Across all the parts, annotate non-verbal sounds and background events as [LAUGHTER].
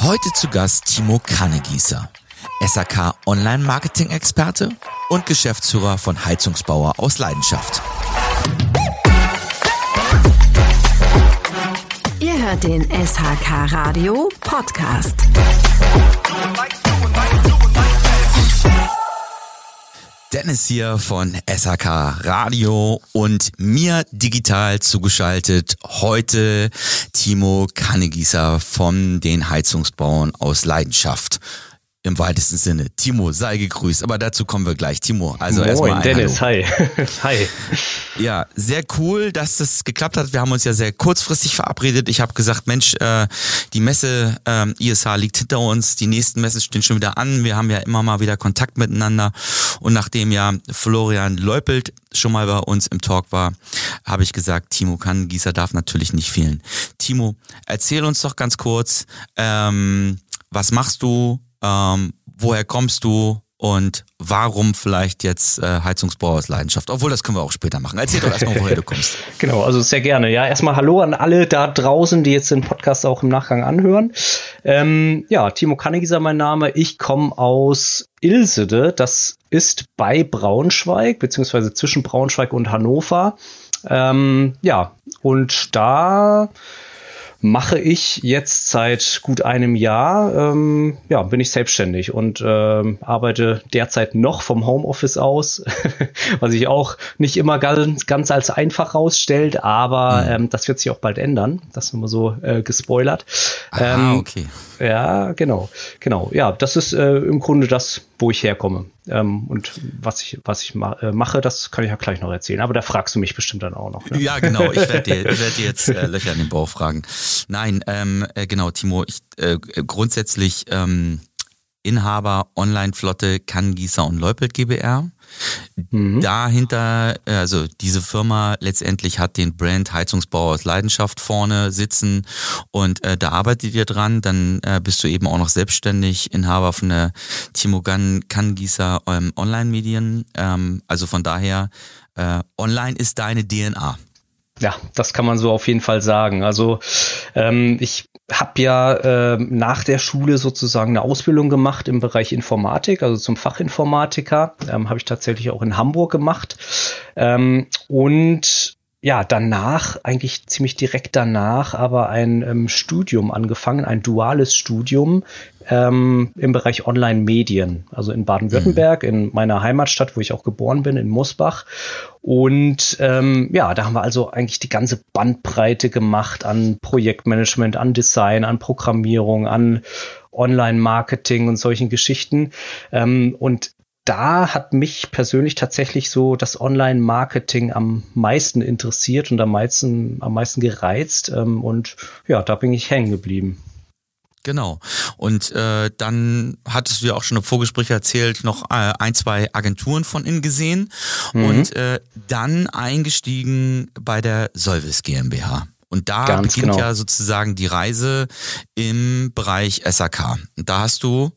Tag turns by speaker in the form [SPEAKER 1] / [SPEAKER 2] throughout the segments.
[SPEAKER 1] Heute zu Gast Timo Kannegießer, SAK Online Marketing Experte und Geschäftsführer von Heizungsbauer aus Leidenschaft.
[SPEAKER 2] Ihr hört den SHK Radio Podcast.
[SPEAKER 1] Dennis hier von SHK Radio und mir digital zugeschaltet heute Timo Kannegießer von den Heizungsbauern aus Leidenschaft im weitesten Sinne. Timo, sei gegrüßt, aber dazu kommen wir gleich. Timo, also erstmal
[SPEAKER 3] Dennis,
[SPEAKER 1] Hallo.
[SPEAKER 3] hi. [LAUGHS] hi.
[SPEAKER 1] Ja, sehr cool, dass das geklappt hat. Wir haben uns ja sehr kurzfristig verabredet. Ich habe gesagt, Mensch, äh, die Messe ähm, ISH liegt hinter uns, die nächsten Messen stehen schon wieder an. Wir haben ja immer mal wieder Kontakt miteinander. Und nachdem ja Florian Leupelt schon mal bei uns im Talk war, habe ich gesagt, Timo Kannengießer darf natürlich nicht fehlen. Timo, erzähl uns doch ganz kurz, ähm, was machst du, ähm, woher kommst du und warum vielleicht jetzt äh, Heizungsbau aus Leidenschaft? Obwohl, das können wir auch später machen. Erzähl doch erstmal, woher du kommst. [LAUGHS]
[SPEAKER 3] Genau, also sehr gerne. Ja, erstmal Hallo an alle da draußen, die jetzt den Podcast auch im Nachgang anhören. Ähm, ja, Timo Kannegieser mein Name. Ich komme aus Ilsede. Das ist bei Braunschweig, beziehungsweise zwischen Braunschweig und Hannover. Ähm, ja, und da mache ich jetzt seit gut einem Jahr, ähm, ja, bin ich selbstständig und ähm, arbeite derzeit noch vom Homeoffice aus, [LAUGHS] was sich auch nicht immer ganz, ganz als einfach rausstellt, aber mhm. ähm, das wird sich auch bald ändern. Das ist immer so äh, gespoilert.
[SPEAKER 1] Ah, ähm, okay.
[SPEAKER 3] Ja, genau, genau. Ja, das ist äh, im Grunde das, wo ich herkomme. Ähm, und was ich, was ich ma äh, mache, das kann ich ja gleich noch erzählen. Aber da fragst du mich bestimmt dann auch noch.
[SPEAKER 1] Ne? Ja, genau. Ich werde dir, [LAUGHS] ich werd dir jetzt äh, Löcher in den Bauch fragen. Nein, ähm, äh, genau, Timo, ich äh, grundsätzlich ähm, Inhaber Online-Flotte Kannengießer und Leupelt GBR. Mhm. Dahinter, also diese Firma letztendlich hat den Brand Heizungsbau aus Leidenschaft vorne sitzen und äh, da arbeitet ihr dran. Dann äh, bist du eben auch noch selbstständig Inhaber von der Timo Kannengießer ähm, Online-Medien. Ähm, also von daher, äh, online ist deine DNA.
[SPEAKER 3] Ja, das kann man so auf jeden Fall sagen. Also ähm, ich habe ja äh, nach der Schule sozusagen eine Ausbildung gemacht im Bereich Informatik, also zum Fachinformatiker. Ähm, habe ich tatsächlich auch in Hamburg gemacht. Ähm, und ja, danach, eigentlich ziemlich direkt danach, aber ein ähm, Studium angefangen, ein duales Studium ähm, im Bereich Online-Medien, also in Baden-Württemberg, mhm. in meiner Heimatstadt, wo ich auch geboren bin, in Mosbach. Und ähm, ja, da haben wir also eigentlich die ganze Bandbreite gemacht an Projektmanagement, an Design, an Programmierung, an Online-Marketing und solchen Geschichten. Ähm, und da hat mich persönlich tatsächlich so das Online-Marketing am meisten interessiert und am meisten, am meisten gereizt. Ähm, und ja, da bin ich hängen geblieben.
[SPEAKER 1] Genau. Und äh, dann hattest du ja auch schon im Vorgespräch erzählt, noch äh, ein, zwei Agenturen von innen gesehen mhm. und äh, dann eingestiegen bei der Solvis GmbH. Und da Ganz beginnt genau. ja sozusagen die Reise im Bereich SAK. Und da hast du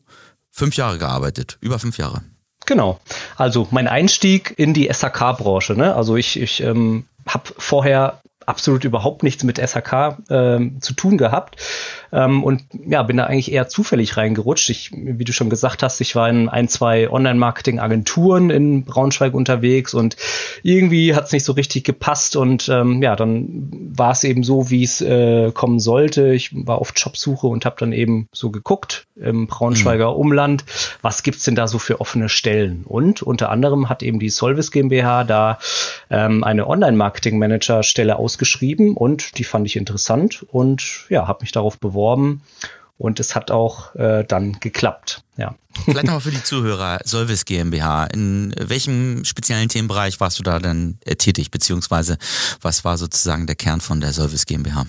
[SPEAKER 1] fünf Jahre gearbeitet, über fünf Jahre.
[SPEAKER 3] Genau. Also mein Einstieg in die SAK-Branche. Ne? Also ich, ich ähm, habe vorher absolut überhaupt nichts mit SHK äh, zu tun gehabt. Ähm, und ja, bin da eigentlich eher zufällig reingerutscht. Ich, wie du schon gesagt hast, ich war in ein, zwei Online-Marketing-Agenturen in Braunschweig unterwegs und irgendwie hat es nicht so richtig gepasst und ähm, ja, dann war es eben so, wie es äh, kommen sollte. Ich war auf Jobsuche und habe dann eben so geguckt im Braunschweiger mhm. Umland, was gibt's denn da so für offene Stellen? Und unter anderem hat eben die Solvis GmbH da ähm, eine Online-Marketing-Manager-Stelle ausgeschrieben und die fand ich interessant und ja, habe mich darauf beworben beworben und es hat auch äh, dann geklappt. Ja.
[SPEAKER 1] Vielleicht nochmal für die Zuhörer, Solvis GmbH, in welchem speziellen Themenbereich warst du da denn äh, tätig, beziehungsweise was war sozusagen der Kern von der Solvis GmbH?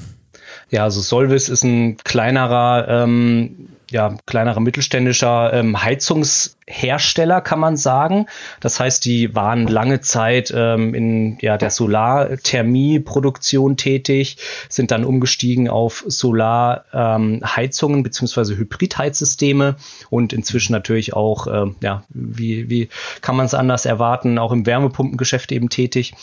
[SPEAKER 3] Ja, also Solvis ist ein kleinerer ähm, ja, kleinerer mittelständischer ähm, Heizungshersteller, kann man sagen. Das heißt, die waren lange Zeit ähm, in ja, der Solarthermieproduktion tätig, sind dann umgestiegen auf Solarheizungen ähm, beziehungsweise Hybridheizsysteme und inzwischen natürlich auch, ähm, ja, wie, wie kann man es anders erwarten, auch im Wärmepumpengeschäft eben tätig.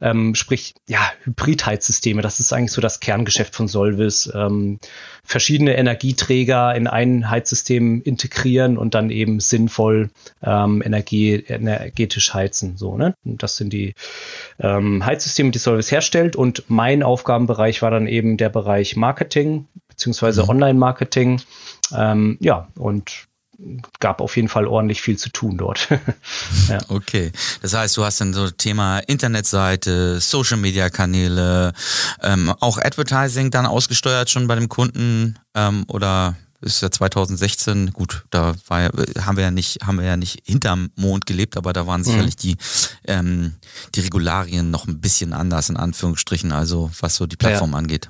[SPEAKER 3] Ähm, sprich, ja, Hybridheizsysteme, das ist eigentlich so das Kerngeschäft von Solvis. Ähm, verschiedene Energieträger in ein Heizsystem integrieren und dann eben sinnvoll ähm, Energie, energetisch heizen. So, ne? Und das sind die ähm, Heizsysteme, die Solvis herstellt. Und mein Aufgabenbereich war dann eben der Bereich Marketing beziehungsweise mhm. Online-Marketing. Ähm, ja, und gab auf jeden Fall ordentlich viel zu tun dort. [LAUGHS]
[SPEAKER 1] ja. Okay, das heißt, du hast dann so Thema Internetseite, Social Media Kanäle, ähm, auch Advertising dann ausgesteuert schon bei dem Kunden ähm, oder ist ja 2016, gut, da war ja, haben wir ja nicht, haben wir ja nicht hinterm Mond gelebt, aber da waren sicherlich mhm. die, ähm, die Regularien noch ein bisschen anders, in Anführungsstrichen, also was so die Plattform
[SPEAKER 3] ja.
[SPEAKER 1] angeht.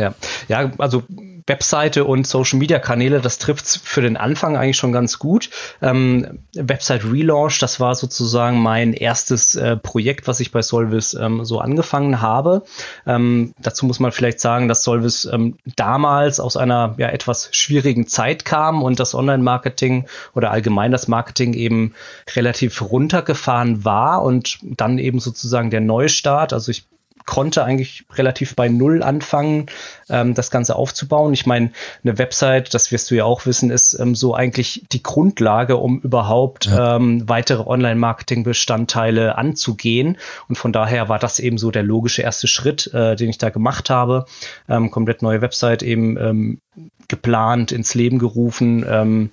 [SPEAKER 3] Ja, ja, also Webseite und Social Media Kanäle, das trifft für den Anfang eigentlich schon ganz gut. Ähm, Website Relaunch, das war sozusagen mein erstes äh, Projekt, was ich bei Solvis ähm, so angefangen habe. Ähm, dazu muss man vielleicht sagen, dass Solvis ähm, damals aus einer ja, etwas schwierigen Zeit kam und das Online-Marketing oder allgemein das Marketing eben relativ runtergefahren war und dann eben sozusagen der Neustart. Also ich konnte eigentlich relativ bei Null anfangen, ähm, das Ganze aufzubauen. Ich meine, eine Website, das wirst du ja auch wissen, ist ähm, so eigentlich die Grundlage, um überhaupt ja. ähm, weitere Online-Marketing-Bestandteile anzugehen. Und von daher war das eben so der logische erste Schritt, äh, den ich da gemacht habe. Ähm, komplett neue Website eben ähm, geplant, ins Leben gerufen. Ähm,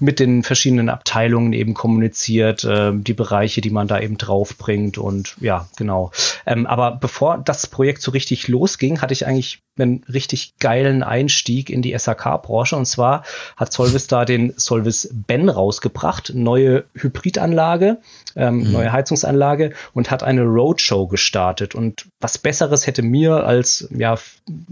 [SPEAKER 3] mit den verschiedenen Abteilungen eben kommuniziert, äh, die Bereiche, die man da eben draufbringt und ja, genau. Ähm, aber bevor das Projekt so richtig losging, hatte ich eigentlich einen richtig geilen Einstieg in die SAK-Branche und zwar hat Solvis da den Solvis Ben rausgebracht, neue Hybridanlage, ähm, mhm. neue Heizungsanlage und hat eine Roadshow gestartet und was Besseres hätte mir als ja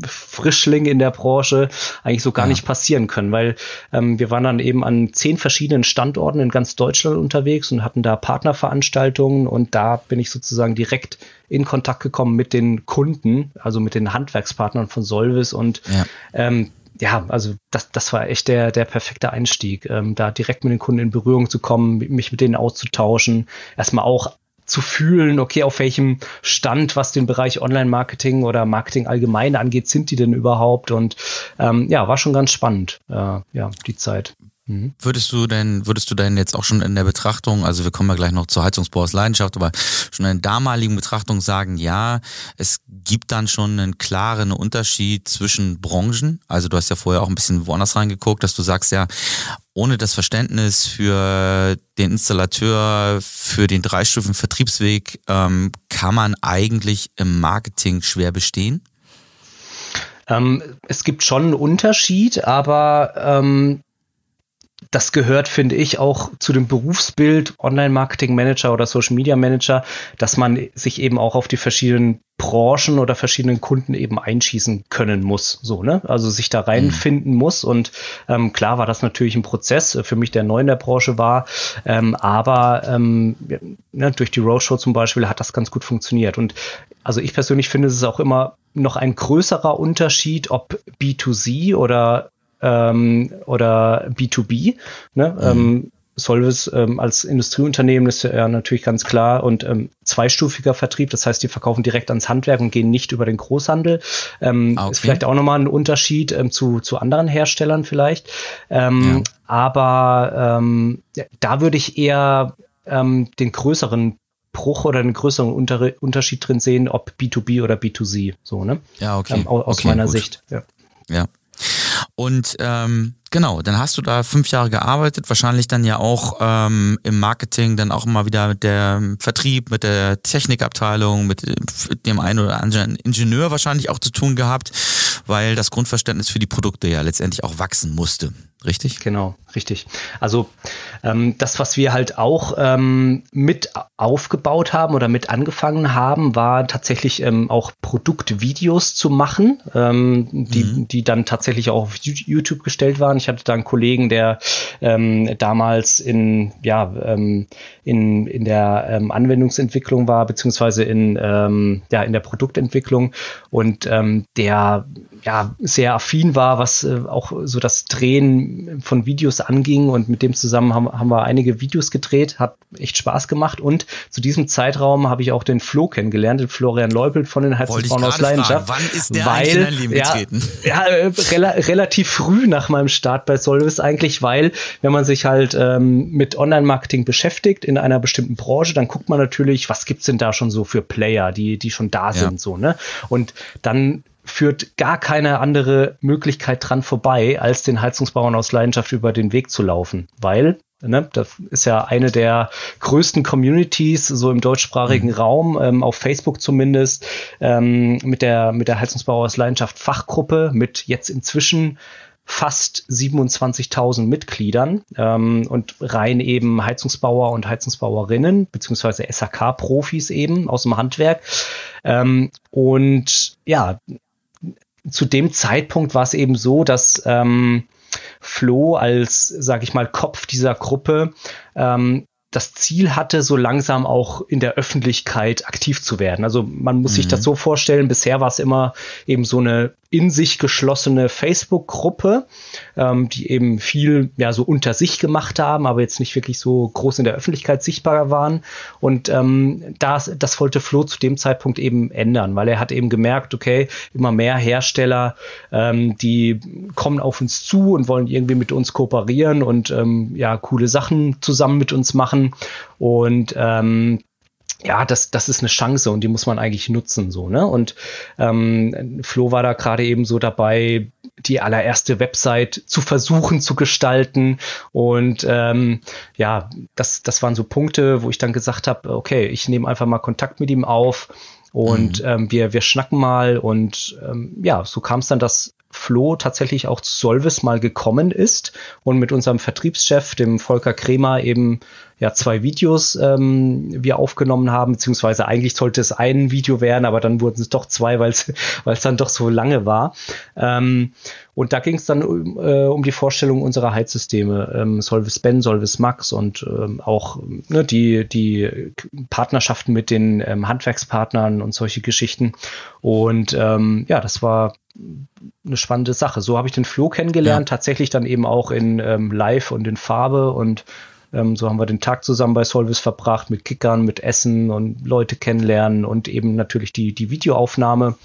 [SPEAKER 3] Frischling in der Branche eigentlich so gar ja. nicht passieren können, weil ähm, wir waren dann eben an zehn verschiedenen Standorten in ganz Deutschland unterwegs und hatten da Partnerveranstaltungen und da bin ich sozusagen direkt in Kontakt gekommen mit den Kunden, also mit den Handwerkspartnern von Solvis und ja. Ähm, ja, also das, das war echt der, der perfekte Einstieg, ähm, da direkt mit den Kunden in Berührung zu kommen, mich mit denen auszutauschen, erstmal auch zu fühlen, okay, auf welchem Stand, was den Bereich Online-Marketing oder Marketing allgemein angeht, sind die denn überhaupt? Und ähm, ja, war schon ganz spannend, äh, ja, die Zeit.
[SPEAKER 1] Mhm. Würdest du denn, würdest du denn jetzt auch schon in der Betrachtung, also wir kommen ja gleich noch zur Heizungsbau aus Leidenschaft, aber schon in der damaligen Betrachtung sagen, ja, es gibt dann schon einen klaren Unterschied zwischen Branchen. Also du hast ja vorher auch ein bisschen woanders reingeguckt, dass du sagst ja, ohne das Verständnis für den Installateur, für den dreistufigen Vertriebsweg, ähm, kann man eigentlich im Marketing schwer bestehen?
[SPEAKER 3] Ähm, es gibt schon einen Unterschied, aber ähm, das gehört, finde ich, auch zu dem Berufsbild Online-Marketing-Manager oder Social-Media-Manager, dass man sich eben auch auf die verschiedenen Branchen oder verschiedenen Kunden eben einschießen können muss, so ne, also sich da reinfinden mhm. muss. Und ähm, klar war das natürlich ein Prozess äh, für mich, der neu in der Branche war, ähm, aber ähm, ne, durch die Roadshow zum Beispiel hat das ganz gut funktioniert. Und also ich persönlich finde es ist auch immer noch ein größerer Unterschied, ob B2C oder ähm, oder B2B. Ne? Mhm. Ähm, Solvis ähm, als Industrieunternehmen ist ja natürlich ganz klar und ähm, zweistufiger Vertrieb. Das heißt, die verkaufen direkt ans Handwerk und gehen nicht über den Großhandel. Ähm, ah, okay. Ist vielleicht auch nochmal ein Unterschied ähm, zu, zu anderen Herstellern vielleicht. Ähm, ja. Aber ähm, da würde ich eher ähm, den größeren Bruch oder einen größeren Unter Unterschied drin sehen, ob B2B oder B2C. So, ne?
[SPEAKER 1] Ja, okay.
[SPEAKER 3] Ähm, aus
[SPEAKER 1] okay,
[SPEAKER 3] meiner gut. Sicht. Ja.
[SPEAKER 1] ja. Und ähm, genau, dann hast du da fünf Jahre gearbeitet, wahrscheinlich dann ja auch ähm, im Marketing, dann auch immer wieder mit der Vertrieb, mit der Technikabteilung, mit dem einen oder anderen Ingenieur wahrscheinlich auch zu tun gehabt, weil das Grundverständnis für die Produkte ja letztendlich auch wachsen musste. Richtig?
[SPEAKER 3] Genau, richtig. Also ähm, das, was wir halt auch ähm, mit aufgebaut haben oder mit angefangen haben, war tatsächlich ähm, auch Produktvideos zu machen, ähm, die, mhm. die dann tatsächlich auch auf YouTube gestellt waren. Ich hatte da einen Kollegen, der ähm, damals in, ja, ähm, in, in der ähm, Anwendungsentwicklung war, beziehungsweise in, ähm, ja, in der Produktentwicklung. Und ähm, der ja sehr affin war, was äh, auch so das Drehen von Videos anging. Und mit dem zusammen haben, haben wir einige Videos gedreht, hat echt Spaß gemacht. Und zu diesem Zeitraum habe ich auch den Flo kennengelernt, den Florian Leupelt von den Heizungsbauern aus Leidenschaft.
[SPEAKER 1] Wann ist der weil, in dein Leben
[SPEAKER 3] ja,
[SPEAKER 1] getreten?
[SPEAKER 3] Ja, äh, rela relativ früh nach meinem Start bei Solvis eigentlich, weil wenn man sich halt ähm, mit Online-Marketing beschäftigt in einer bestimmten Branche, dann guckt man natürlich, was gibt's denn da schon so für Player, die, die schon da sind, ja. so, ne? Und dann führt gar keine andere Möglichkeit dran vorbei, als den Heizungsbauern aus Leidenschaft über den Weg zu laufen. Weil, ne, das ist ja eine der größten Communities, so im deutschsprachigen mhm. Raum, ähm, auf Facebook zumindest, ähm, mit der, mit der Heizungsbauer aus Leidenschaft Fachgruppe, mit jetzt inzwischen fast 27.000 Mitgliedern ähm, und rein eben Heizungsbauer und Heizungsbauerinnen beziehungsweise SHK-Profis eben aus dem Handwerk. Ähm, und ja, zu dem Zeitpunkt war es eben so, dass ähm, Flo als, sag ich mal, Kopf dieser Gruppe ähm, das Ziel hatte, so langsam auch in der Öffentlichkeit aktiv zu werden. Also man muss mhm. sich das so vorstellen, bisher war es immer eben so eine in sich geschlossene Facebook-Gruppe, ähm, die eben viel ja so unter sich gemacht haben, aber jetzt nicht wirklich so groß in der Öffentlichkeit sichtbar waren. Und ähm, das, das wollte Flo zu dem Zeitpunkt eben ändern, weil er hat eben gemerkt, okay, immer mehr Hersteller, ähm, die kommen auf uns zu und wollen irgendwie mit uns kooperieren und ähm, ja coole Sachen zusammen mit uns machen. Und ähm, ja, das, das ist eine Chance und die muss man eigentlich nutzen, so, ne? Und ähm, Flo war da gerade eben so dabei, die allererste Website zu versuchen zu gestalten. Und ähm, ja, das, das waren so Punkte, wo ich dann gesagt habe, okay, ich nehme einfach mal Kontakt mit ihm auf und mhm. ähm, wir, wir schnacken mal. Und ähm, ja, so kam es dann, dass Flo tatsächlich auch zu Solvis mal gekommen ist und mit unserem Vertriebschef, dem Volker Kremer, eben ja zwei Videos ähm, wir aufgenommen haben, beziehungsweise eigentlich sollte es ein Video werden, aber dann wurden es doch zwei, weil es [LAUGHS] weil es dann doch so lange war. Ähm, und da ging es dann äh, um die Vorstellung unserer Heizsysteme, ähm, Solvis Ben, Solvis Max und ähm, auch ne, die, die Partnerschaften mit den ähm, Handwerkspartnern und solche Geschichten. Und ähm, ja, das war eine spannende Sache. So habe ich den Flo kennengelernt, ja. tatsächlich dann eben auch in ähm, Live und in Farbe und ähm, so haben wir den Tag zusammen bei Solvis verbracht mit Kickern, mit Essen und Leute kennenlernen und eben natürlich die, die Videoaufnahme.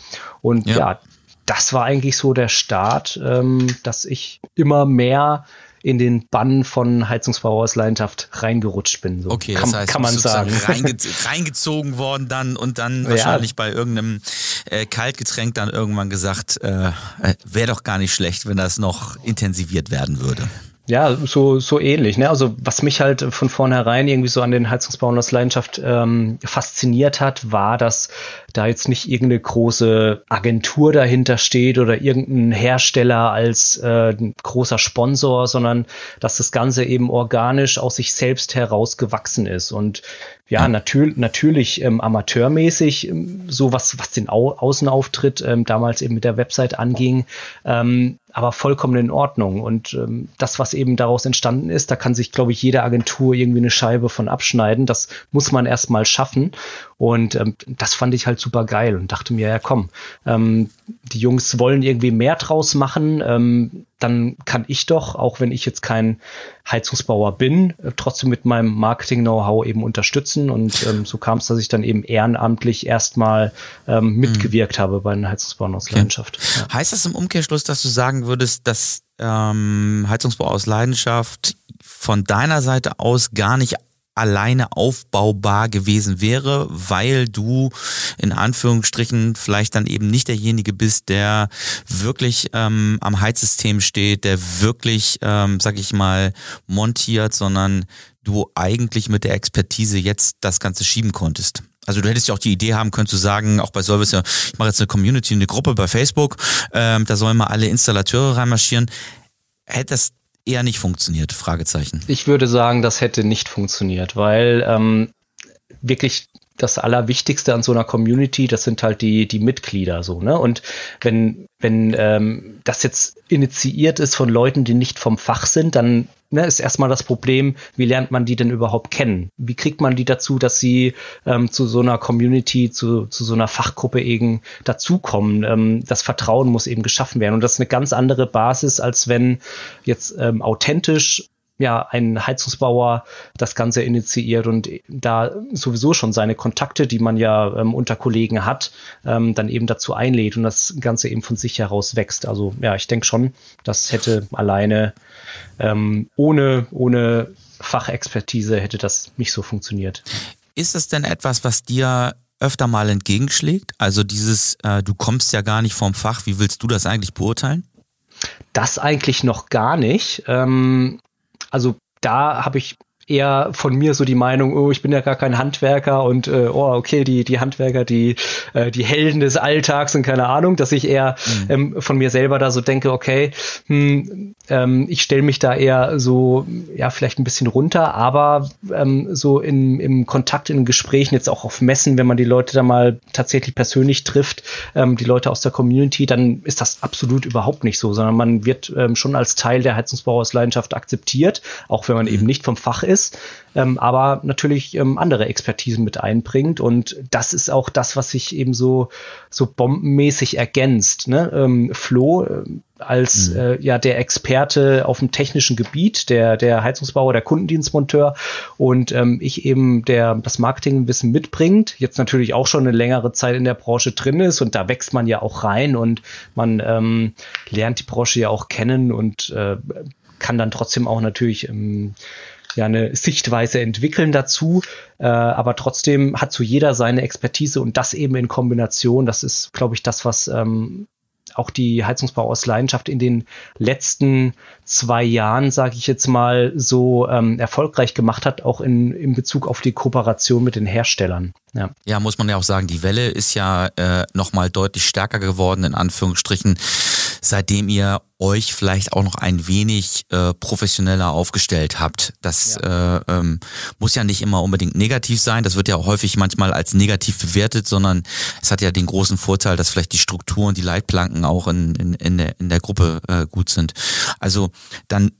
[SPEAKER 3] Und ja, ja das war eigentlich so der Start, ähm, dass ich immer mehr in den Bann von Heizungsbauer aus Leidenschaft reingerutscht bin. So
[SPEAKER 1] okay, kann, das heißt, kann man sagen. Reinge [LAUGHS] reingezogen worden dann und dann ja. wahrscheinlich bei irgendeinem äh, Kaltgetränk dann irgendwann gesagt, äh, äh wäre doch gar nicht schlecht, wenn das noch intensiviert werden würde.
[SPEAKER 3] Ja, so, so ähnlich. Ne? Also was mich halt von vornherein irgendwie so an den Heizungsbauern aus Leidenschaft ähm, fasziniert hat, war, dass da jetzt nicht irgendeine große Agentur dahinter steht oder irgendein Hersteller als äh, großer Sponsor, sondern dass das Ganze eben organisch aus sich selbst herausgewachsen ist. Und ja, natür natürlich ähm, amateurmäßig, ähm, so was, was den Au Außenauftritt ähm, damals eben mit der Website anging, ähm, aber vollkommen in Ordnung. Und ähm, das, was eben daraus entstanden ist, da kann sich, glaube ich, jede Agentur irgendwie eine Scheibe von abschneiden. Das muss man erst mal schaffen. Und ähm, das fand ich halt super geil und dachte mir, ja komm, ähm, die Jungs wollen irgendwie mehr draus machen. Ähm, dann kann ich doch, auch wenn ich jetzt kein Heizungsbauer bin, äh, trotzdem mit meinem Marketing-Know-how eben unterstützen. Und ähm, so kam es, dass ich dann eben ehrenamtlich erstmal ähm, mitgewirkt mhm. habe bei den Heizungsbauern aus okay. Leidenschaft.
[SPEAKER 1] Ja. Heißt das im Umkehrschluss, dass du sagen würdest, dass ähm, Heizungsbau aus Leidenschaft von deiner Seite aus gar nicht alleine aufbaubar gewesen wäre, weil du in Anführungsstrichen vielleicht dann eben nicht derjenige bist, der wirklich ähm, am Heizsystem steht, der wirklich, ähm, sag ich mal, montiert, sondern du eigentlich mit der Expertise jetzt das Ganze schieben konntest. Also du hättest ja auch die Idee haben können zu sagen, auch bei Service, ich mache jetzt eine Community, eine Gruppe bei Facebook, ähm, da sollen mal alle Installateure reinmarschieren. Hätte das eher nicht funktioniert? Fragezeichen.
[SPEAKER 3] Ich würde sagen, das hätte nicht funktioniert, weil ähm, wirklich das Allerwichtigste an so einer Community, das sind halt die, die Mitglieder so, ne? Und wenn, wenn ähm, das jetzt initiiert ist von Leuten, die nicht vom Fach sind, dann ne, ist erstmal das Problem, wie lernt man die denn überhaupt kennen? Wie kriegt man die dazu, dass sie ähm, zu so einer Community, zu, zu so einer Fachgruppe eben dazukommen? Ähm, das Vertrauen muss eben geschaffen werden. Und das ist eine ganz andere Basis, als wenn jetzt ähm, authentisch ja, ein Heizungsbauer das Ganze initiiert und da sowieso schon seine Kontakte, die man ja ähm, unter Kollegen hat, ähm, dann eben dazu einlädt und das Ganze eben von sich heraus wächst. Also ja, ich denke schon, das hätte alleine ähm, ohne, ohne Fachexpertise hätte das nicht so funktioniert.
[SPEAKER 1] Ist das denn etwas, was dir öfter mal entgegenschlägt? Also dieses, äh, du kommst ja gar nicht vom Fach, wie willst du das eigentlich beurteilen?
[SPEAKER 3] Das eigentlich noch gar nicht. Ähm, also da habe ich eher von mir so die Meinung, oh, ich bin ja gar kein Handwerker und äh, oh, okay, die, die Handwerker, die, äh, die Helden des Alltags und keine Ahnung, dass ich eher mhm. ähm, von mir selber da so denke, okay, hm, ähm, ich stelle mich da eher so, ja, vielleicht ein bisschen runter, aber ähm, so in, im Kontakt, in Gesprächen, jetzt auch auf Messen, wenn man die Leute da mal tatsächlich persönlich trifft, ähm, die Leute aus der Community, dann ist das absolut überhaupt nicht so, sondern man wird ähm, schon als Teil der Heizungsbauersleidenschaft akzeptiert, auch wenn man mhm. eben nicht vom Fach ist ist, ähm, aber natürlich ähm, andere Expertisen mit einbringt. Und das ist auch das, was sich eben so, so bombenmäßig ergänzt. Ne? Ähm, Flo äh, als mhm. äh, ja der Experte auf dem technischen Gebiet, der, der Heizungsbauer, der Kundendienstmonteur und ähm, ich eben der das Marketingwissen mitbringt, jetzt natürlich auch schon eine längere Zeit in der Branche drin ist und da wächst man ja auch rein und man ähm, lernt die Branche ja auch kennen und äh, kann dann trotzdem auch natürlich ähm, ja eine Sichtweise entwickeln dazu, äh, aber trotzdem hat so jeder seine Expertise und das eben in Kombination, das ist, glaube ich, das, was ähm, auch die Heizungsbau aus Leidenschaft in den letzten zwei Jahren, sage ich jetzt mal, so ähm, erfolgreich gemacht hat, auch in, in Bezug auf die Kooperation mit den Herstellern.
[SPEAKER 1] Ja. ja, muss man ja auch sagen, die Welle ist ja äh, nochmal deutlich stärker geworden, in Anführungsstrichen seitdem ihr euch vielleicht auch noch ein wenig äh, professioneller aufgestellt habt. Das ja. Äh, ähm, muss ja nicht immer unbedingt negativ sein. Das wird ja häufig manchmal als negativ bewertet, sondern es hat ja den großen Vorteil, dass vielleicht die Strukturen, die Leitplanken auch in, in, in, der, in der Gruppe äh, gut sind. Also dann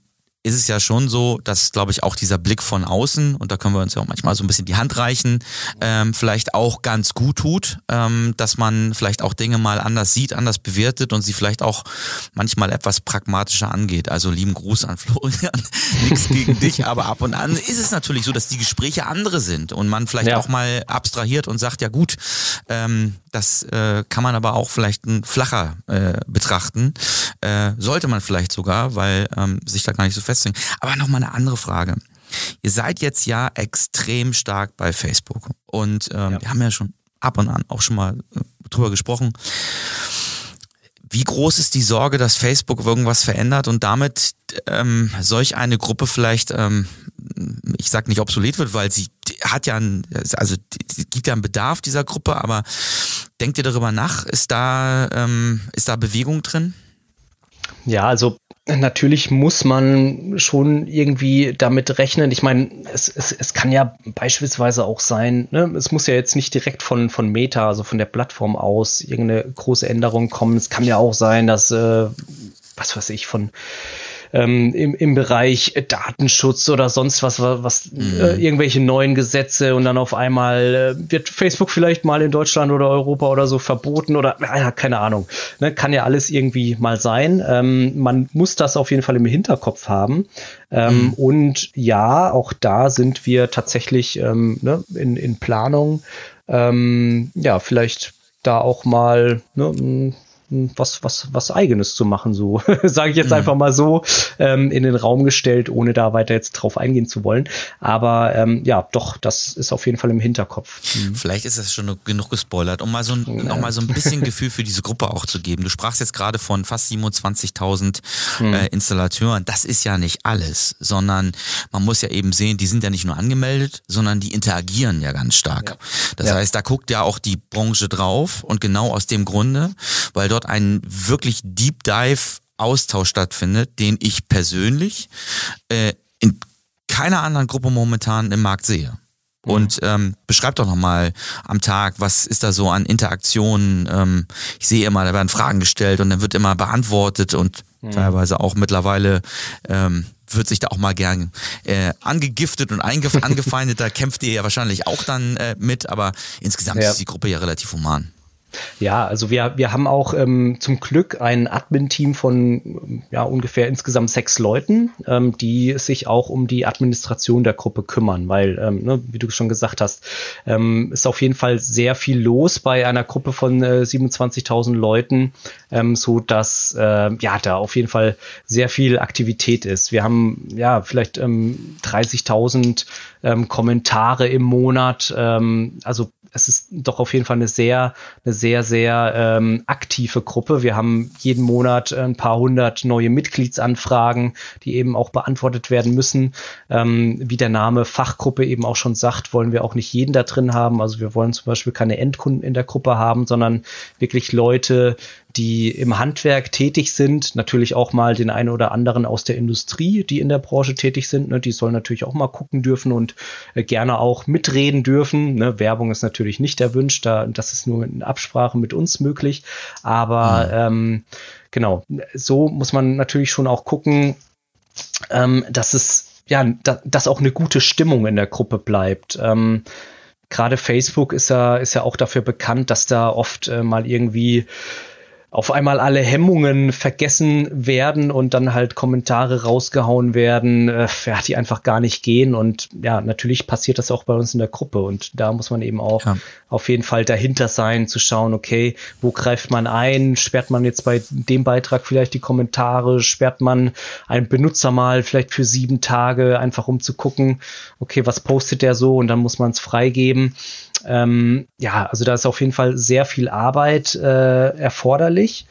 [SPEAKER 1] ist es ja schon so, dass, glaube ich, auch dieser Blick von außen, und da können wir uns ja auch manchmal so ein bisschen die Hand reichen, ähm, vielleicht auch ganz gut tut, ähm, dass man vielleicht auch Dinge mal anders sieht, anders bewertet und sie vielleicht auch manchmal etwas pragmatischer angeht. Also lieben Gruß an Florian, [LAUGHS] nichts gegen dich, aber ab und an ist es natürlich so, dass die Gespräche andere sind und man vielleicht ja. auch mal abstrahiert und sagt, ja gut, ähm, das äh, kann man aber auch vielleicht ein flacher äh, betrachten. Äh, sollte man vielleicht sogar, weil ähm, sich da gar nicht so fest festzulegen. Aber nochmal eine andere Frage. Ihr seid jetzt ja extrem stark bei Facebook und ähm, ja. wir haben ja schon ab und an auch schon mal äh, drüber gesprochen. Wie groß ist die Sorge, dass Facebook irgendwas verändert und damit ähm, solch eine Gruppe vielleicht, ähm, ich sag nicht obsolet wird, weil sie hat ja, ein, also gibt ja einen Bedarf dieser Gruppe, aber denkt ihr darüber nach? Ist da, ähm, ist da Bewegung drin?
[SPEAKER 3] Ja, also natürlich muss man schon irgendwie damit rechnen. Ich meine, es, es, es kann ja beispielsweise auch sein, ne, es muss ja jetzt nicht direkt von, von Meta, also von der Plattform aus, irgendeine große Änderung kommen. Es kann ja auch sein, dass, äh, was weiß ich, von ähm, im, im Bereich Datenschutz oder sonst was, was mhm. äh, irgendwelche neuen Gesetze und dann auf einmal äh, wird Facebook vielleicht mal in Deutschland oder Europa oder so verboten oder ja, keine Ahnung. Ne, kann ja alles irgendwie mal sein. Ähm, man muss das auf jeden Fall im Hinterkopf haben. Ähm, mhm. Und ja, auch da sind wir tatsächlich ähm, ne, in, in Planung. Ähm, ja, vielleicht da auch mal ne, was, was, was eigenes zu machen, so [LAUGHS] sage ich jetzt mhm. einfach mal so ähm, in den Raum gestellt, ohne da weiter jetzt drauf eingehen zu wollen. Aber ähm, ja, doch, das ist auf jeden Fall im Hinterkopf.
[SPEAKER 1] Mhm. Vielleicht ist das schon genug gespoilert, um mal so ein, ja. noch mal so ein bisschen [LAUGHS] Gefühl für diese Gruppe auch zu geben. Du sprachst jetzt gerade von fast 27.000 mhm. äh, Installateuren. Das ist ja nicht alles, sondern man muss ja eben sehen, die sind ja nicht nur angemeldet, sondern die interagieren ja ganz stark. Ja. Das ja. heißt, da guckt ja auch die Branche drauf und genau aus dem Grunde, weil dort ein wirklich Deep Dive Austausch stattfindet, den ich persönlich äh, in keiner anderen Gruppe momentan im Markt sehe. Mhm. Und ähm, beschreibt doch nochmal am Tag, was ist da so an Interaktionen? Ähm, ich sehe immer, da werden Fragen gestellt und dann wird immer beantwortet und mhm. teilweise auch mittlerweile ähm, wird sich da auch mal gern äh, angegiftet und [LAUGHS] angefeindet. da kämpft ihr ja wahrscheinlich auch dann äh, mit, aber insgesamt ja. ist die Gruppe ja relativ human.
[SPEAKER 3] Ja, also wir, wir haben auch ähm, zum Glück ein Admin-Team von ja, ungefähr insgesamt sechs Leuten, ähm, die sich auch um die Administration der Gruppe kümmern, weil, ähm, ne, wie du schon gesagt hast, ähm, ist auf jeden Fall sehr viel los bei einer Gruppe von äh, 27.000 Leuten, ähm, so dass äh, ja da auf jeden Fall sehr viel Aktivität ist. Wir haben ja vielleicht ähm, 30.000 ähm, Kommentare im Monat, ähm, also es ist doch auf jeden Fall eine sehr, eine sehr, sehr ähm, aktive Gruppe. Wir haben jeden Monat ein paar hundert neue Mitgliedsanfragen, die eben auch beantwortet werden müssen. Ähm, wie der Name Fachgruppe eben auch schon sagt, wollen wir auch nicht jeden da drin haben. Also wir wollen zum Beispiel keine Endkunden in der Gruppe haben, sondern wirklich Leute, die im Handwerk tätig sind, natürlich auch mal den einen oder anderen aus der Industrie, die in der Branche tätig sind, ne, die sollen natürlich auch mal gucken dürfen und äh, gerne auch mitreden dürfen. Ne. Werbung ist natürlich nicht erwünscht, da, das ist nur in Absprache mit uns möglich. Aber mhm. ähm, genau, so muss man natürlich schon auch gucken, ähm, dass es ja, da, dass auch eine gute Stimmung in der Gruppe bleibt. Ähm, Gerade Facebook ist ja, ist ja auch dafür bekannt, dass da oft äh, mal irgendwie auf einmal alle Hemmungen vergessen werden und dann halt Kommentare rausgehauen werden, äh, ja, die einfach gar nicht gehen. Und ja, natürlich passiert das auch bei uns in der Gruppe. Und da muss man eben auch ja. auf jeden Fall dahinter sein, zu schauen, okay, wo greift man ein? Sperrt man jetzt bei dem Beitrag vielleicht die Kommentare? Sperrt man einen Benutzer mal vielleicht für sieben Tage, einfach um zu gucken, okay, was postet der so? Und dann muss man es freigeben. Ähm, ja, also da ist auf jeden Fall sehr viel Arbeit äh, erforderlich.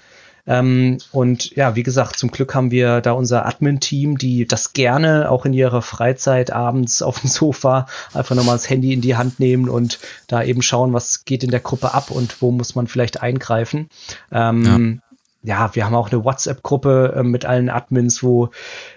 [SPEAKER 3] Ähm, und ja, wie gesagt, zum Glück haben wir da unser Admin-Team, die das gerne auch in ihrer Freizeit abends auf dem Sofa einfach nochmal das Handy in die Hand nehmen und da eben schauen, was geht in der Gruppe ab und wo muss man vielleicht eingreifen. Ähm, ja, wir haben auch eine WhatsApp-Gruppe äh, mit allen Admins, wo,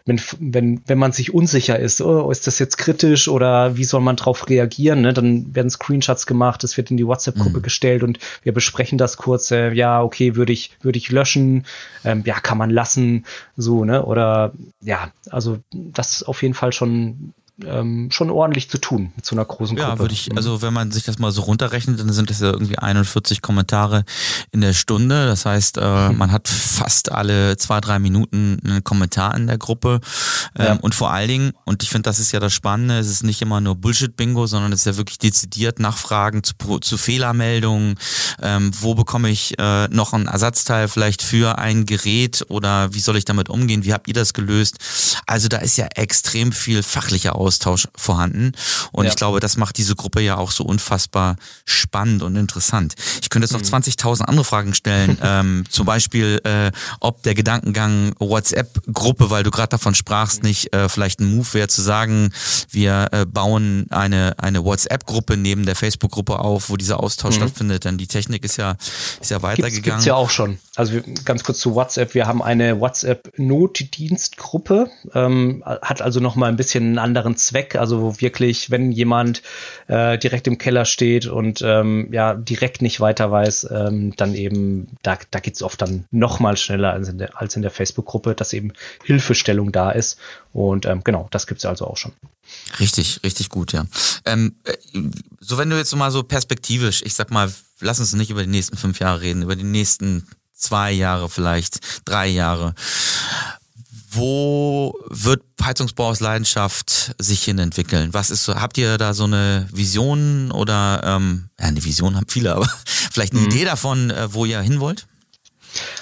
[SPEAKER 3] wenn, wenn, wenn man sich unsicher ist, oh, ist das jetzt kritisch oder wie soll man drauf reagieren, ne? dann werden Screenshots gemacht, es wird in die WhatsApp-Gruppe mhm. gestellt und wir besprechen das kurz, äh, ja, okay, würde ich, würde ich löschen, ähm, ja, kann man lassen, so, ne? Oder ja, also das ist auf jeden Fall schon ähm, schon ordentlich zu tun mit so einer großen Gruppe.
[SPEAKER 1] Ja, würde ich, also wenn man sich das mal so runterrechnet, dann sind das ja irgendwie 41 Kommentare in der Stunde. Das heißt, äh, mhm. man hat fast alle zwei, drei Minuten einen Kommentar in der Gruppe. Ähm, ja. Und vor allen Dingen, und ich finde, das ist ja das Spannende, es ist nicht immer nur Bullshit-Bingo, sondern es ist ja wirklich dezidiert Nachfragen zu, zu Fehlermeldungen. Ähm, wo bekomme ich äh, noch ein Ersatzteil vielleicht für ein Gerät oder wie soll ich damit umgehen? Wie habt ihr das gelöst? Also da ist ja extrem viel fachlicher Aus Austausch vorhanden. Und ja. ich glaube, das macht diese Gruppe ja auch so unfassbar spannend und interessant. Ich könnte jetzt noch mhm. 20.000 andere Fragen stellen. [LAUGHS] ähm, zum Beispiel, äh, ob der Gedankengang WhatsApp-Gruppe, weil du gerade davon sprachst, nicht äh, vielleicht ein Move wäre zu sagen, wir äh, bauen eine, eine WhatsApp-Gruppe neben der Facebook-Gruppe auf, wo dieser Austausch mhm. stattfindet. Denn die Technik ist ja, ist ja weitergegangen. Gibt's,
[SPEAKER 3] gibt's ja auch schon. Also wir, ganz kurz zu WhatsApp. Wir haben eine WhatsApp-Notdienstgruppe, ähm, hat also nochmal ein bisschen einen anderen Zweck, also wirklich, wenn jemand äh, direkt im Keller steht und ähm, ja direkt nicht weiter weiß, ähm, dann eben, da, da geht es oft dann noch mal schneller als in der, der Facebook-Gruppe, dass eben Hilfestellung da ist. Und ähm, genau, das gibt es also auch schon.
[SPEAKER 1] Richtig, richtig gut, ja. Ähm, äh, so wenn du jetzt mal so perspektivisch, ich sag mal, lass uns nicht über die nächsten fünf Jahre reden, über die nächsten zwei Jahre vielleicht, drei Jahre. Wo wird Heizungsbau aus Leidenschaft sich hin entwickeln? Was ist so, habt ihr da so eine Vision oder ähm, ja, eine Vision haben viele, aber [LAUGHS] vielleicht eine mhm. Idee davon, äh, wo ihr hin wollt?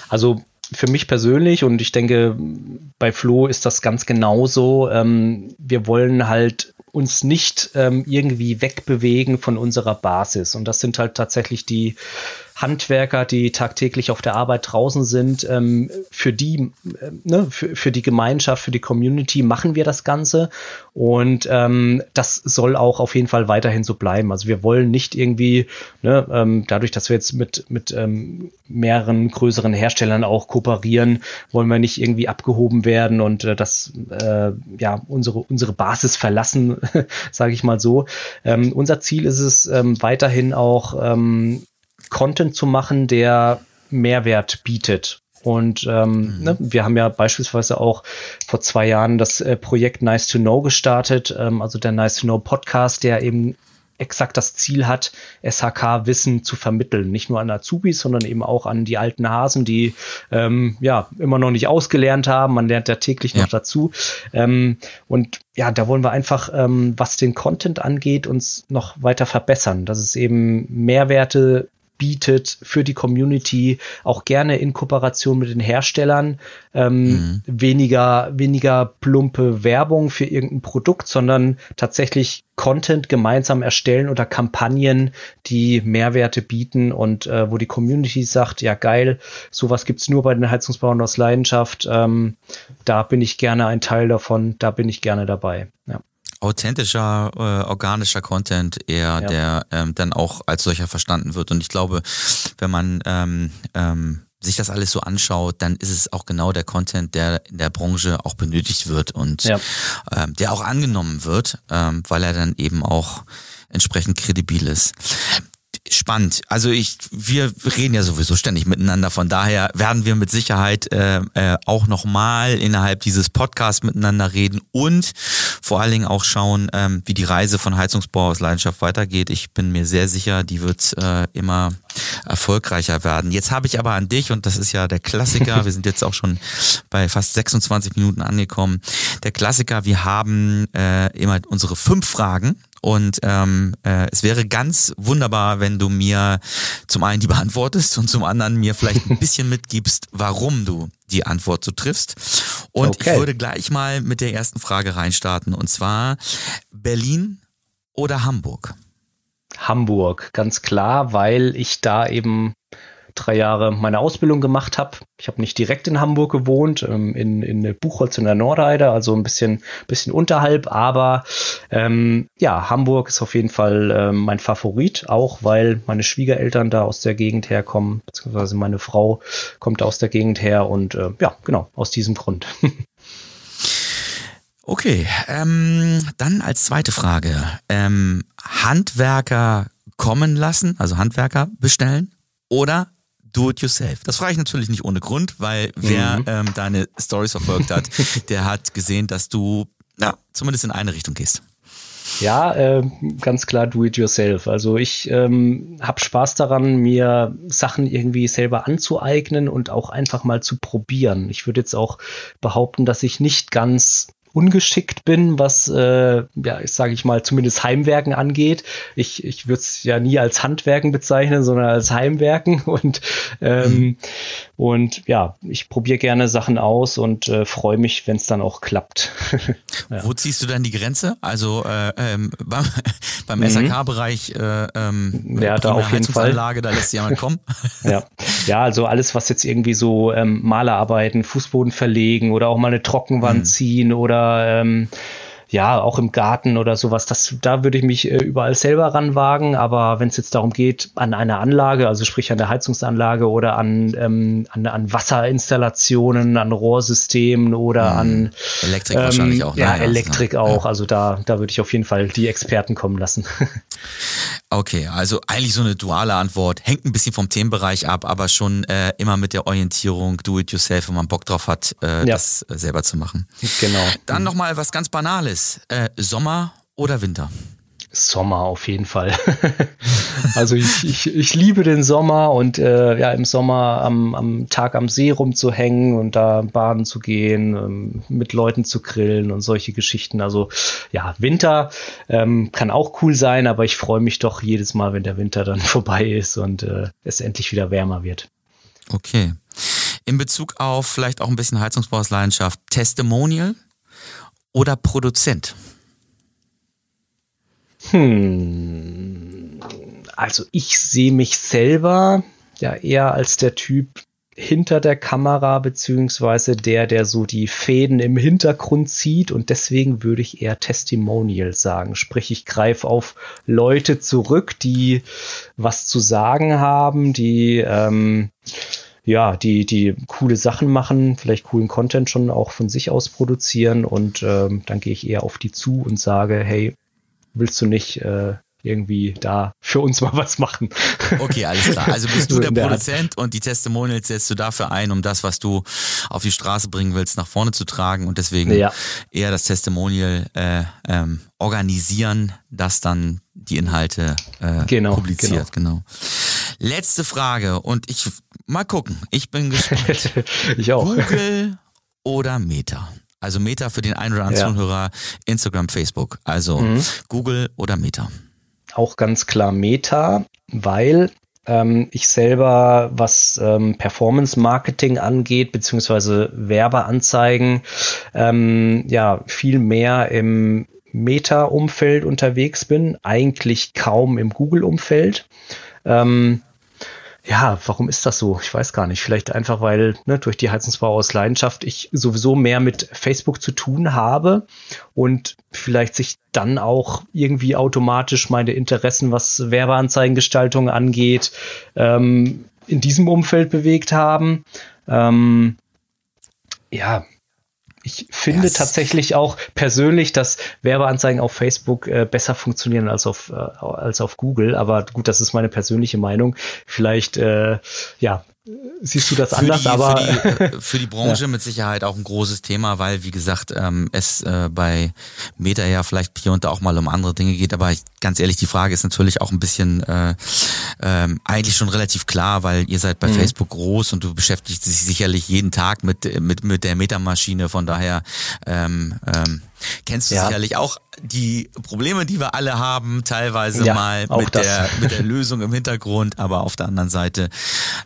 [SPEAKER 3] Also für mich persönlich und ich denke, bei Flo ist das ganz genauso. Ähm, wir wollen halt uns nicht ähm, irgendwie wegbewegen von unserer Basis. Und das sind halt tatsächlich die Handwerker, die tagtäglich auf der Arbeit draußen sind, ähm, für die, äh, ne, für, für die Gemeinschaft, für die Community machen wir das Ganze. Und ähm, das soll auch auf jeden Fall weiterhin so bleiben. Also wir wollen nicht irgendwie, ne, ähm, dadurch, dass wir jetzt mit, mit ähm, mehreren größeren Herstellern auch kooperieren, wollen wir nicht irgendwie abgehoben werden und äh, das äh, ja unsere unsere Basis verlassen, [LAUGHS] sage ich mal so. Ähm, unser Ziel ist es ähm, weiterhin auch ähm, Content zu machen, der Mehrwert bietet. Und ähm, mhm. ne, wir haben ja beispielsweise auch vor zwei Jahren das äh, Projekt Nice to Know gestartet, ähm, also der Nice to Know Podcast, der eben exakt das Ziel hat, SHK-Wissen zu vermitteln. Nicht nur an Azubis, sondern eben auch an die alten Hasen, die ähm, ja immer noch nicht ausgelernt haben. Man lernt ja täglich ja. noch dazu. Ähm, und ja, da wollen wir einfach, ähm, was den Content angeht, uns noch weiter verbessern, dass es eben Mehrwerte bietet für die Community, auch gerne in Kooperation mit den Herstellern. Ähm, mhm. Weniger, weniger plumpe Werbung für irgendein Produkt, sondern tatsächlich Content gemeinsam erstellen oder Kampagnen, die Mehrwerte bieten und äh, wo die Community sagt, ja geil, sowas gibt's nur bei den Heizungsbauern aus Leidenschaft. Ähm, da bin ich gerne ein Teil davon, da bin ich gerne dabei. Ja
[SPEAKER 1] authentischer, äh, organischer Content eher, ja. der ähm, dann auch als solcher verstanden wird. Und ich glaube, wenn man ähm, ähm, sich das alles so anschaut, dann ist es auch genau der Content, der in der Branche auch benötigt wird und ja. ähm, der auch angenommen wird, ähm, weil er dann eben auch entsprechend kredibil ist spannend. Also ich, wir reden ja sowieso ständig miteinander. Von daher werden wir mit Sicherheit äh, äh, auch nochmal innerhalb dieses Podcasts miteinander reden und vor allen Dingen auch schauen, ähm, wie die Reise von Heizungsbau aus Leidenschaft weitergeht. Ich bin mir sehr sicher, die wird äh, immer erfolgreicher werden. Jetzt habe ich aber an dich und das ist ja der Klassiker. [LAUGHS] wir sind jetzt auch schon bei fast 26 Minuten angekommen. Der Klassiker. Wir haben äh, immer unsere fünf Fragen und ähm, äh, es wäre ganz wunderbar, wenn du mir zum einen die beantwortest und zum anderen mir vielleicht ein [LAUGHS] bisschen mitgibst, warum du die Antwort so triffst. Und okay. ich würde gleich mal mit der ersten Frage reinstarten. Und zwar Berlin oder Hamburg?
[SPEAKER 3] Hamburg, ganz klar, weil ich da eben drei Jahre meine Ausbildung gemacht habe. Ich habe nicht direkt in Hamburg gewohnt, ähm, in, in Buchholz in der Nordheide, also ein bisschen, bisschen unterhalb, aber ähm, ja, Hamburg ist auf jeden Fall ähm, mein Favorit, auch weil meine Schwiegereltern da aus der Gegend herkommen, beziehungsweise meine Frau kommt aus der Gegend her und äh, ja, genau, aus diesem Grund. [LAUGHS]
[SPEAKER 1] Okay, ähm, dann als zweite Frage. Ähm, Handwerker kommen lassen, also Handwerker bestellen oder do it yourself. Das frage ich natürlich nicht ohne Grund, weil wer mhm. ähm, deine Stories verfolgt hat, [LAUGHS] der hat gesehen, dass du ja, zumindest in eine Richtung gehst.
[SPEAKER 3] Ja, äh, ganz klar do it yourself. Also ich ähm, habe Spaß daran, mir Sachen irgendwie selber anzueignen und auch einfach mal zu probieren. Ich würde jetzt auch behaupten, dass ich nicht ganz ungeschickt bin, was, äh, ja, ich sage ich mal, zumindest Heimwerken angeht. Ich, ich würde es ja nie als Handwerken bezeichnen, sondern als Heimwerken. [LAUGHS] Und, ähm, und ja, ich probiere gerne Sachen aus und äh, freue mich, wenn es dann auch klappt. [LAUGHS]
[SPEAKER 1] ja. Wo ziehst du dann die Grenze? Also äh, ähm, [LAUGHS] beim, beim mhm. SAK-Bereich äh, ähm,
[SPEAKER 3] ja, da auf jeden Fall.
[SPEAKER 1] da lässt jemand kommen.
[SPEAKER 3] ja. Ja, also alles, was jetzt irgendwie so ähm, Malerarbeiten, Fußboden verlegen oder auch mal eine Trockenwand mhm. ziehen oder ähm, ja, auch im Garten oder sowas, das, da würde ich mich äh, überall selber ranwagen. Aber wenn es jetzt darum geht, an einer Anlage, also sprich an der Heizungsanlage oder an, ähm, an, an Wasserinstallationen, an Rohrsystemen oder hm. an
[SPEAKER 1] Elektrik ähm, wahrscheinlich auch.
[SPEAKER 3] Ne? Ja, Elektrik ja. auch. Also da, da würde ich auf jeden Fall die Experten kommen lassen. [LAUGHS]
[SPEAKER 1] Okay, also eigentlich so eine duale Antwort. Hängt ein bisschen vom Themenbereich ab, aber schon äh, immer mit der Orientierung, do it yourself, wenn man Bock drauf hat, äh, ja. das äh, selber zu machen.
[SPEAKER 3] Genau.
[SPEAKER 1] Dann nochmal was ganz Banales. Äh, Sommer oder Winter?
[SPEAKER 3] Sommer auf jeden Fall. [LAUGHS] also ich, ich, ich liebe den Sommer und äh, ja, im Sommer am, am Tag am See rumzuhängen und da baden zu gehen, ähm, mit Leuten zu grillen und solche Geschichten. Also ja, Winter ähm, kann auch cool sein, aber ich freue mich doch jedes Mal, wenn der Winter dann [LAUGHS] vorbei ist und äh, es endlich wieder wärmer wird.
[SPEAKER 1] Okay. In Bezug auf vielleicht auch ein bisschen Heizungsbausleidenschaft, Testimonial oder Produzent?
[SPEAKER 3] Hm. Also ich sehe mich selber ja eher als der Typ hinter der Kamera, beziehungsweise der, der so die Fäden im Hintergrund zieht und deswegen würde ich eher Testimonial sagen. Sprich, ich greife auf Leute zurück, die was zu sagen haben, die ähm, ja, die, die coole Sachen machen, vielleicht coolen Content schon auch von sich aus produzieren und ähm, dann gehe ich eher auf die zu und sage, hey, willst du nicht äh, irgendwie da für uns [LAUGHS] mal was machen.
[SPEAKER 1] Okay, alles klar. Also bist du der Produzent und die Testimonials setzt du dafür ein, um das, was du auf die Straße bringen willst, nach vorne zu tragen und deswegen ja. eher das Testimonial äh, ähm, organisieren, das dann die Inhalte äh, genau, publiziert. Genau. genau. Letzte Frage und ich mal gucken. Ich bin gespannt. [LAUGHS]
[SPEAKER 3] ich auch.
[SPEAKER 1] Google oder Meta? Also Meta für den einen oder anderen ja. Zuhörer, Instagram, Facebook. Also mhm. Google oder Meta.
[SPEAKER 3] Auch ganz klar Meta, weil ähm, ich selber, was ähm, Performance Marketing angeht, beziehungsweise Werbeanzeigen, ähm, ja, viel mehr im Meta-Umfeld unterwegs bin, eigentlich kaum im Google-Umfeld. Ähm, ja, warum ist das so? Ich weiß gar nicht. Vielleicht einfach, weil ne, durch die Heizungsbau aus Leidenschaft ich sowieso mehr mit Facebook zu tun habe und vielleicht sich dann auch irgendwie automatisch meine Interessen, was Werbeanzeigengestaltung angeht, ähm, in diesem Umfeld bewegt haben. Ähm, ja, ich finde yes. tatsächlich auch persönlich, dass Werbeanzeigen auf Facebook äh, besser funktionieren als auf, äh, als auf Google. Aber gut, das ist meine persönliche Meinung. Vielleicht, äh, ja, siehst du das für anders,
[SPEAKER 1] die,
[SPEAKER 3] aber
[SPEAKER 1] für die, äh, für die Branche [LAUGHS] ja. mit Sicherheit auch ein großes Thema, weil wie gesagt ähm, es äh, bei Meta ja vielleicht hier und da auch mal um andere Dinge geht, aber ich, ganz ehrlich, die Frage ist natürlich auch ein bisschen äh, ähm, eigentlich schon relativ klar, weil ihr seid bei mhm. Facebook groß und du beschäftigst dich sicherlich jeden Tag mit mit mit der Meta-Maschine, von daher ähm, ähm, kennst du ja. sicherlich auch die Probleme, die wir alle haben, teilweise ja, mal mit der, mit der Lösung im Hintergrund, aber auf der anderen Seite,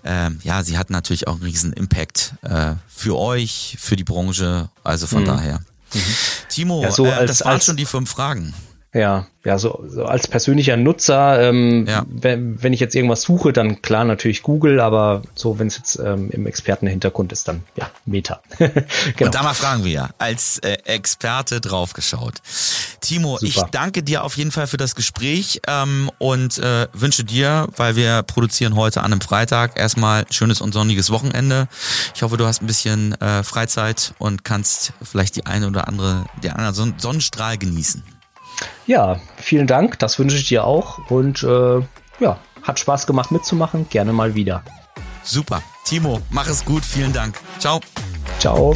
[SPEAKER 1] ähm, ja, sie hat natürlich auch einen riesen Impact äh, für euch, für die Branche, also von mhm. daher. Mhm. Timo, ja, so äh, als, das waren als, schon die fünf Fragen.
[SPEAKER 3] Ja, ja, so, so als persönlicher Nutzer, ähm, ja. wenn, wenn ich jetzt irgendwas suche, dann klar natürlich Google, aber so, wenn es jetzt ähm, im Expertenhintergrund ist, dann ja, Meta. [LAUGHS]
[SPEAKER 1] genau. Und da mal fragen wir, als äh, Experte draufgeschaut. Timo, Super. ich danke dir auf jeden Fall für das Gespräch ähm, und äh, wünsche dir, weil wir produzieren heute an einem Freitag, erstmal schönes und sonniges Wochenende. Ich hoffe, du hast ein bisschen äh, Freizeit und kannst vielleicht die eine oder andere, der andere Sonnenstrahl genießen.
[SPEAKER 3] Ja, vielen Dank. Das wünsche ich dir auch. Und äh, ja, hat Spaß gemacht mitzumachen. Gerne mal wieder.
[SPEAKER 1] Super. Timo, mach es gut. Vielen Dank. Ciao.
[SPEAKER 3] Ciao.